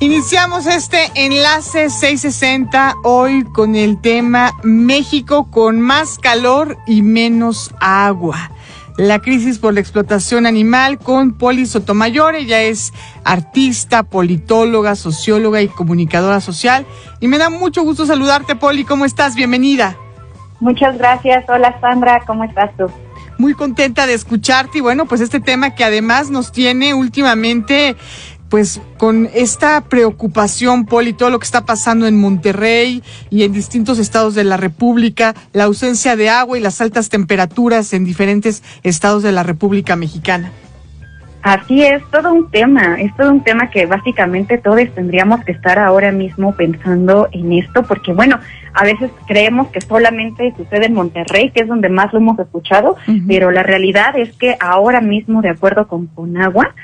Iniciamos este enlace 660 hoy con el tema México con más calor y menos agua. La crisis por la explotación animal con Poli Sotomayor. Ella es artista, politóloga, socióloga y comunicadora social. Y me da mucho gusto saludarte, Poli. ¿Cómo estás? Bienvenida. Muchas gracias. Hola, Sandra. ¿Cómo estás tú? Muy contenta de escucharte y bueno, pues este tema que además nos tiene últimamente pues con esta preocupación, Poli, todo lo que está pasando en Monterrey y en distintos estados de la República, la ausencia de agua y las altas temperaturas en diferentes estados de la República Mexicana. Así es, todo un tema, es todo un tema que básicamente todos tendríamos que estar ahora mismo pensando en esto, porque bueno, a veces creemos que solamente sucede en Monterrey, que es donde más lo hemos escuchado, pero la realidad es que ahora mismo, de acuerdo con Conagua,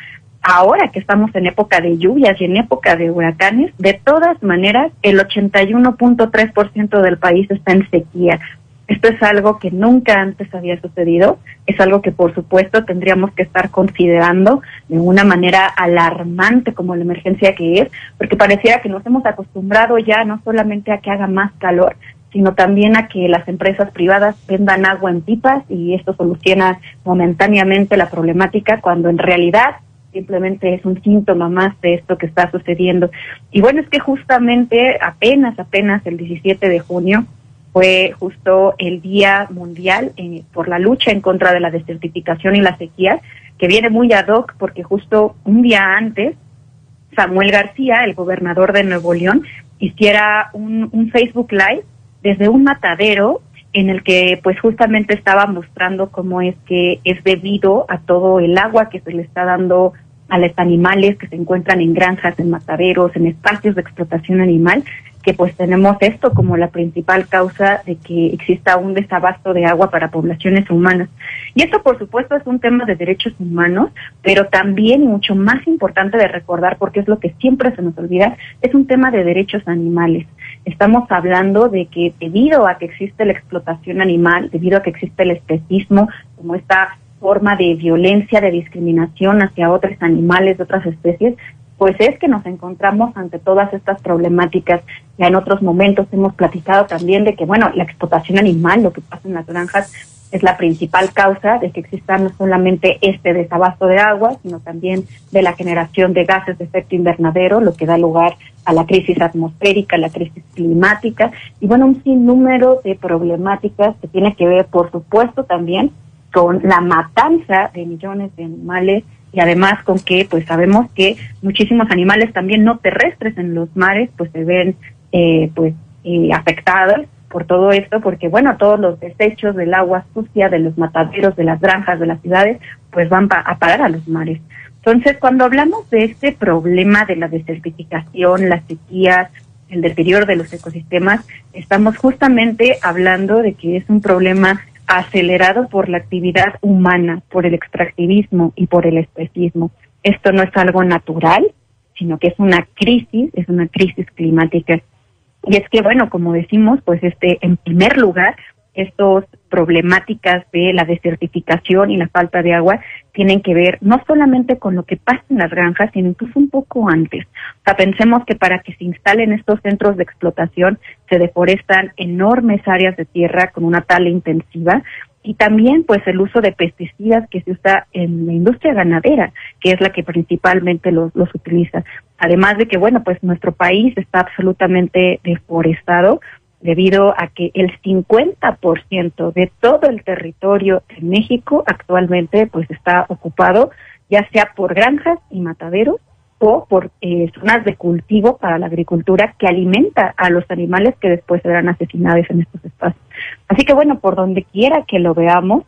ahora que estamos en época de lluvias y en época de huracanes, de todas maneras, el 81.3% del país está en sequía. Esto es algo que nunca antes había sucedido, es algo que por supuesto tendríamos que estar considerando de una manera alarmante como la emergencia que es, porque pareciera que nos hemos acostumbrado ya no solamente a que haga más calor, sino también a que las empresas privadas vendan agua en pipas y esto soluciona momentáneamente la problemática cuando en realidad simplemente es un síntoma más de esto que está sucediendo. Y bueno, es que justamente apenas, apenas el 17 de junio fue justo el Día Mundial eh, por la lucha en contra de la desertificación y la sequía, que viene muy ad hoc porque justo un día antes Samuel García, el gobernador de Nuevo León, hiciera un, un Facebook Live desde un matadero en el que pues justamente estaba mostrando cómo es que es debido a todo el agua que se le está dando a los animales que se encuentran en granjas, en mataderos, en espacios de explotación animal, que pues tenemos esto como la principal causa de que exista un desabasto de agua para poblaciones humanas. Y esto por supuesto es un tema de derechos humanos, pero también mucho más importante de recordar, porque es lo que siempre se nos olvida, es un tema de derechos animales. Estamos hablando de que debido a que existe la explotación animal, debido a que existe el especismo, como esta forma de violencia, de discriminación hacia otros animales otras especies, pues es que nos encontramos ante todas estas problemáticas. Ya en otros momentos hemos platicado también de que, bueno, la explotación animal, lo que pasa en las granjas, es la principal causa de que exista no solamente este desabasto de agua, sino también de la generación de gases de efecto invernadero, lo que da lugar a la crisis atmosférica, la crisis climática, y bueno, un sinnúmero de problemáticas que tiene que ver, por supuesto, también con la matanza de millones de animales y además con que pues sabemos que muchísimos animales también no terrestres en los mares pues se ven eh, pues eh, afectados por todo esto porque bueno todos los desechos del agua sucia de los mataderos de las granjas de las ciudades pues van a parar a los mares. Entonces cuando hablamos de este problema de la desertificación las sequías el deterioro de los ecosistemas estamos justamente hablando de que es un problema acelerado por la actividad humana, por el extractivismo y por el especismo. Esto no es algo natural, sino que es una crisis, es una crisis climática. Y es que, bueno, como decimos, pues este, en primer lugar, estos problemáticas de la desertificación y la falta de agua tienen que ver no solamente con lo que pasa en las granjas, sino incluso un poco antes. O sea, pensemos que para que se instalen estos centros de explotación se deforestan enormes áreas de tierra con una tala intensiva y también pues el uso de pesticidas que se usa en la industria ganadera, que es la que principalmente los, los utiliza. Además de que, bueno, pues nuestro país está absolutamente deforestado, debido a que el 50% de todo el territorio de México actualmente pues está ocupado ya sea por granjas y mataderos o por eh, zonas de cultivo para la agricultura que alimenta a los animales que después serán asesinados en estos espacios. Así que bueno, por donde quiera que lo veamos,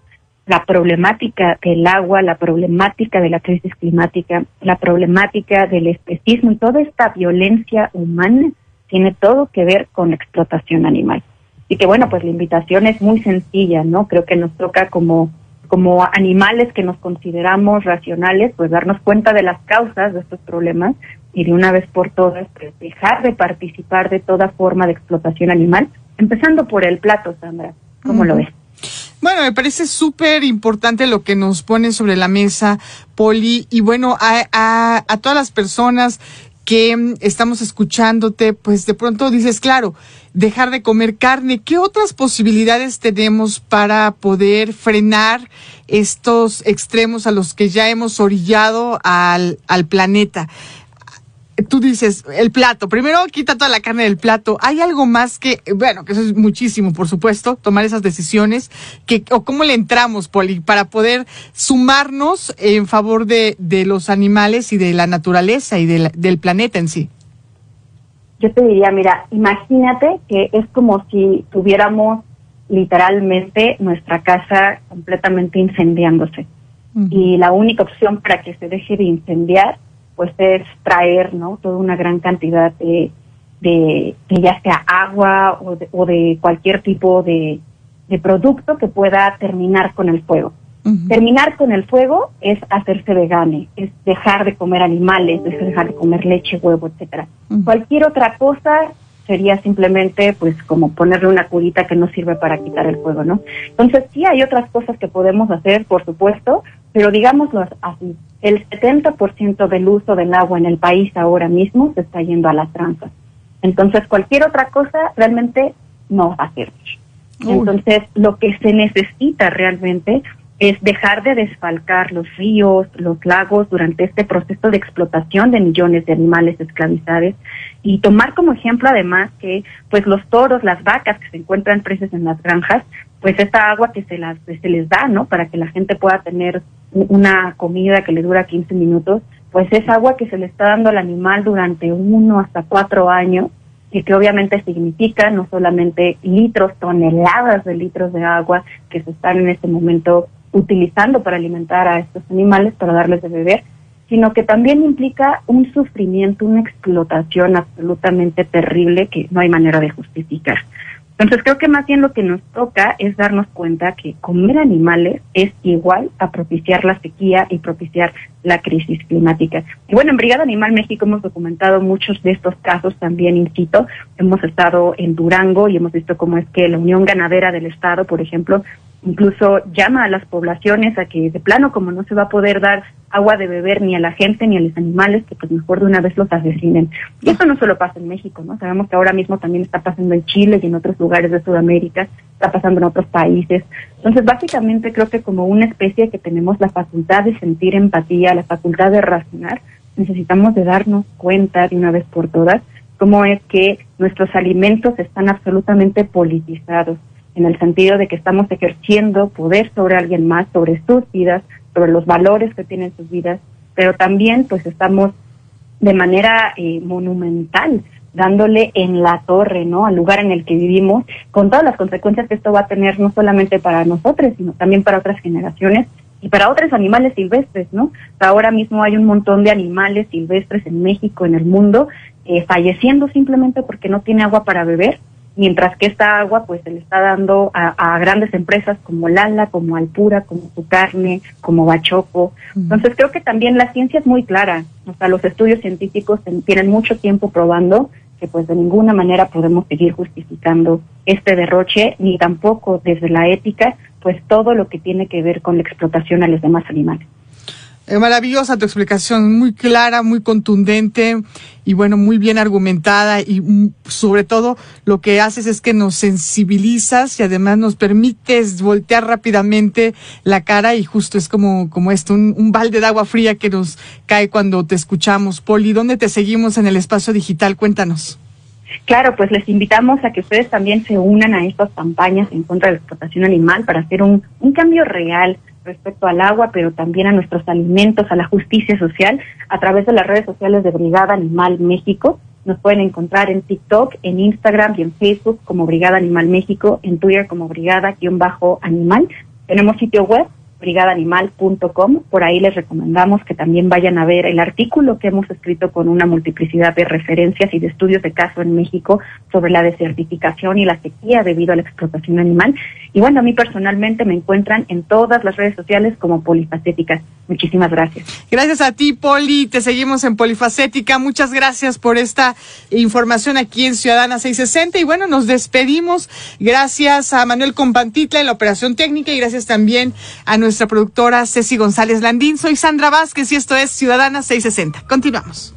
la problemática del agua, la problemática de la crisis climática, la problemática del especismo y toda esta violencia humana tiene todo que ver con explotación animal. Y que bueno, pues la invitación es muy sencilla, ¿no? Creo que nos toca como como animales que nos consideramos racionales, pues darnos cuenta de las causas de estos problemas y de una vez por todas pues, dejar de participar de toda forma de explotación animal, empezando por el plato, Sandra. ¿Cómo lo ves? Bueno, me parece súper importante lo que nos pone sobre la mesa, Poli, y bueno, a, a, a todas las personas que mm, estamos escuchándote, pues de pronto dices, claro, dejar de comer carne. ¿Qué otras posibilidades tenemos para poder frenar estos extremos a los que ya hemos orillado al, al planeta? Tú dices, el plato, primero quita toda la carne del plato. ¿Hay algo más que, bueno, que eso es muchísimo, por supuesto, tomar esas decisiones, que, o cómo le entramos, Poli, para poder sumarnos en favor de, de los animales y de la naturaleza y del planeta en sí? Yo te diría, mira, imagínate que es como si tuviéramos literalmente nuestra casa completamente incendiándose. Y la única opción para que se deje de incendiar pues es traer, ¿no? Toda una gran cantidad de, de, ya sea agua o de, o de cualquier tipo de, de, producto que pueda terminar con el fuego. Terminar con el fuego es hacerse vegane, es dejar de comer animales, es dejar de comer leche, huevo, etcétera. Cualquier otra cosa sería simplemente pues como ponerle una curita que no sirve para quitar el fuego, ¿no? Entonces sí hay otras cosas que podemos hacer, por supuesto, pero digámoslo así, el 70% del uso del agua en el país ahora mismo se está yendo a las tranzas. Entonces cualquier otra cosa realmente no va a servir. Entonces lo que se necesita realmente es dejar de desfalcar los ríos, los lagos durante este proceso de explotación de millones de animales esclavizados y tomar como ejemplo además que pues los toros, las vacas que se encuentran presas en las granjas, pues esta agua que se, las, se les da, ¿no? Para que la gente pueda tener una comida que le dura 15 minutos, pues es agua que se le está dando al animal durante uno hasta cuatro años y que obviamente significa no solamente litros, toneladas de litros de agua que se están en este momento utilizando para alimentar a estos animales, para darles de beber, sino que también implica un sufrimiento, una explotación absolutamente terrible que no hay manera de justificar. Entonces creo que más bien lo que nos toca es darnos cuenta que comer animales es igual a propiciar la sequía y propiciar la crisis climática. Y bueno, en Brigada Animal México hemos documentado muchos de estos casos también in. Hemos estado en Durango y hemos visto cómo es que la Unión Ganadera del Estado, por ejemplo, incluso llama a las poblaciones a que de plano como no se va a poder dar agua de beber ni a la gente ni a los animales, que pues mejor de una vez los asesinen. Y eso no solo pasa en México, ¿no? Sabemos que ahora mismo también está pasando en Chile y en otros lugares de Sudamérica, está pasando en otros países. Entonces, básicamente creo que como una especie que tenemos la facultad de sentir empatía, la facultad de razonar, necesitamos de darnos cuenta de una vez por todas cómo es que nuestros alimentos están absolutamente politizados en el sentido de que estamos ejerciendo poder sobre alguien más, sobre sus vidas, sobre los valores que tienen sus vidas, pero también pues estamos de manera eh, monumental dándole en la torre, ¿no? Al lugar en el que vivimos, con todas las consecuencias que esto va a tener no solamente para nosotros, sino también para otras generaciones y para otros animales silvestres, ¿no? ahora mismo hay un montón de animales silvestres en México, en el mundo, eh, falleciendo simplemente porque no tiene agua para beber mientras que esta agua pues se le está dando a, grandes empresas como Lala, como Alpura, como Su Carne, como Bachoco. Entonces creo que también la ciencia es muy clara, o sea, los estudios científicos tienen mucho tiempo probando que pues de ninguna manera podemos seguir justificando este derroche, ni tampoco desde la ética, pues todo lo que tiene que ver con la explotación a los demás animales. Maravillosa tu explicación, muy clara, muy contundente y bueno, muy bien argumentada y mm, sobre todo lo que haces es que nos sensibilizas y además nos permites voltear rápidamente la cara y justo es como, como esto, un, un balde de agua fría que nos cae cuando te escuchamos. Poli, ¿dónde te seguimos en el espacio digital? Cuéntanos. Claro, pues les invitamos a que ustedes también se unan a estas campañas en contra de la explotación animal para hacer un, un cambio real respecto al agua, pero también a nuestros alimentos, a la justicia social, a través de las redes sociales de Brigada Animal México. Nos pueden encontrar en TikTok, en Instagram y en Facebook como Brigada Animal México, en Twitter como Brigada-Animal. Tenemos sitio web brigadaanimal.com. Por ahí les recomendamos que también vayan a ver el artículo que hemos escrito con una multiplicidad de referencias y de estudios de caso en México sobre la desertificación y la sequía debido a la explotación animal. Y bueno, a mí personalmente me encuentran en todas las redes sociales como Polifacética. Muchísimas gracias. Gracias a ti, Poli. Te seguimos en Polifacética. Muchas gracias por esta información aquí en Ciudadana 660. Y bueno, nos despedimos. Gracias a Manuel Compantitla en la operación técnica y gracias también a nuestra productora Ceci González Landín. Soy Sandra Vázquez y esto es Ciudadana 660. Continuamos.